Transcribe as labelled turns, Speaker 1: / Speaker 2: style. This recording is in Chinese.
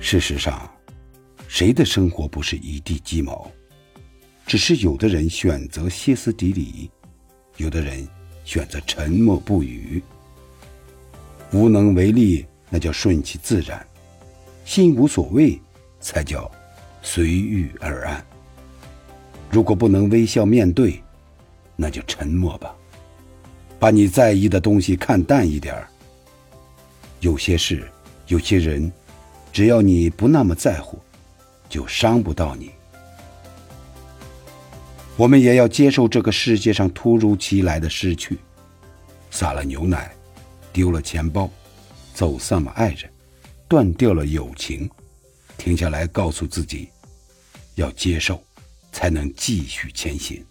Speaker 1: 事实上，谁的生活不是一地鸡毛？只是有的人选择歇斯底里，有的人选择沉默不语。无能为力，那叫顺其自然；心无所谓，才叫随遇而安。如果不能微笑面对，那就沉默吧，把你在意的东西看淡一点儿。有些事，有些人，只要你不那么在乎，就伤不到你。我们也要接受这个世界上突如其来的失去，洒了牛奶，丢了钱包，走散了爱人，断掉了友情，停下来告诉自己，要接受，才能继续前行。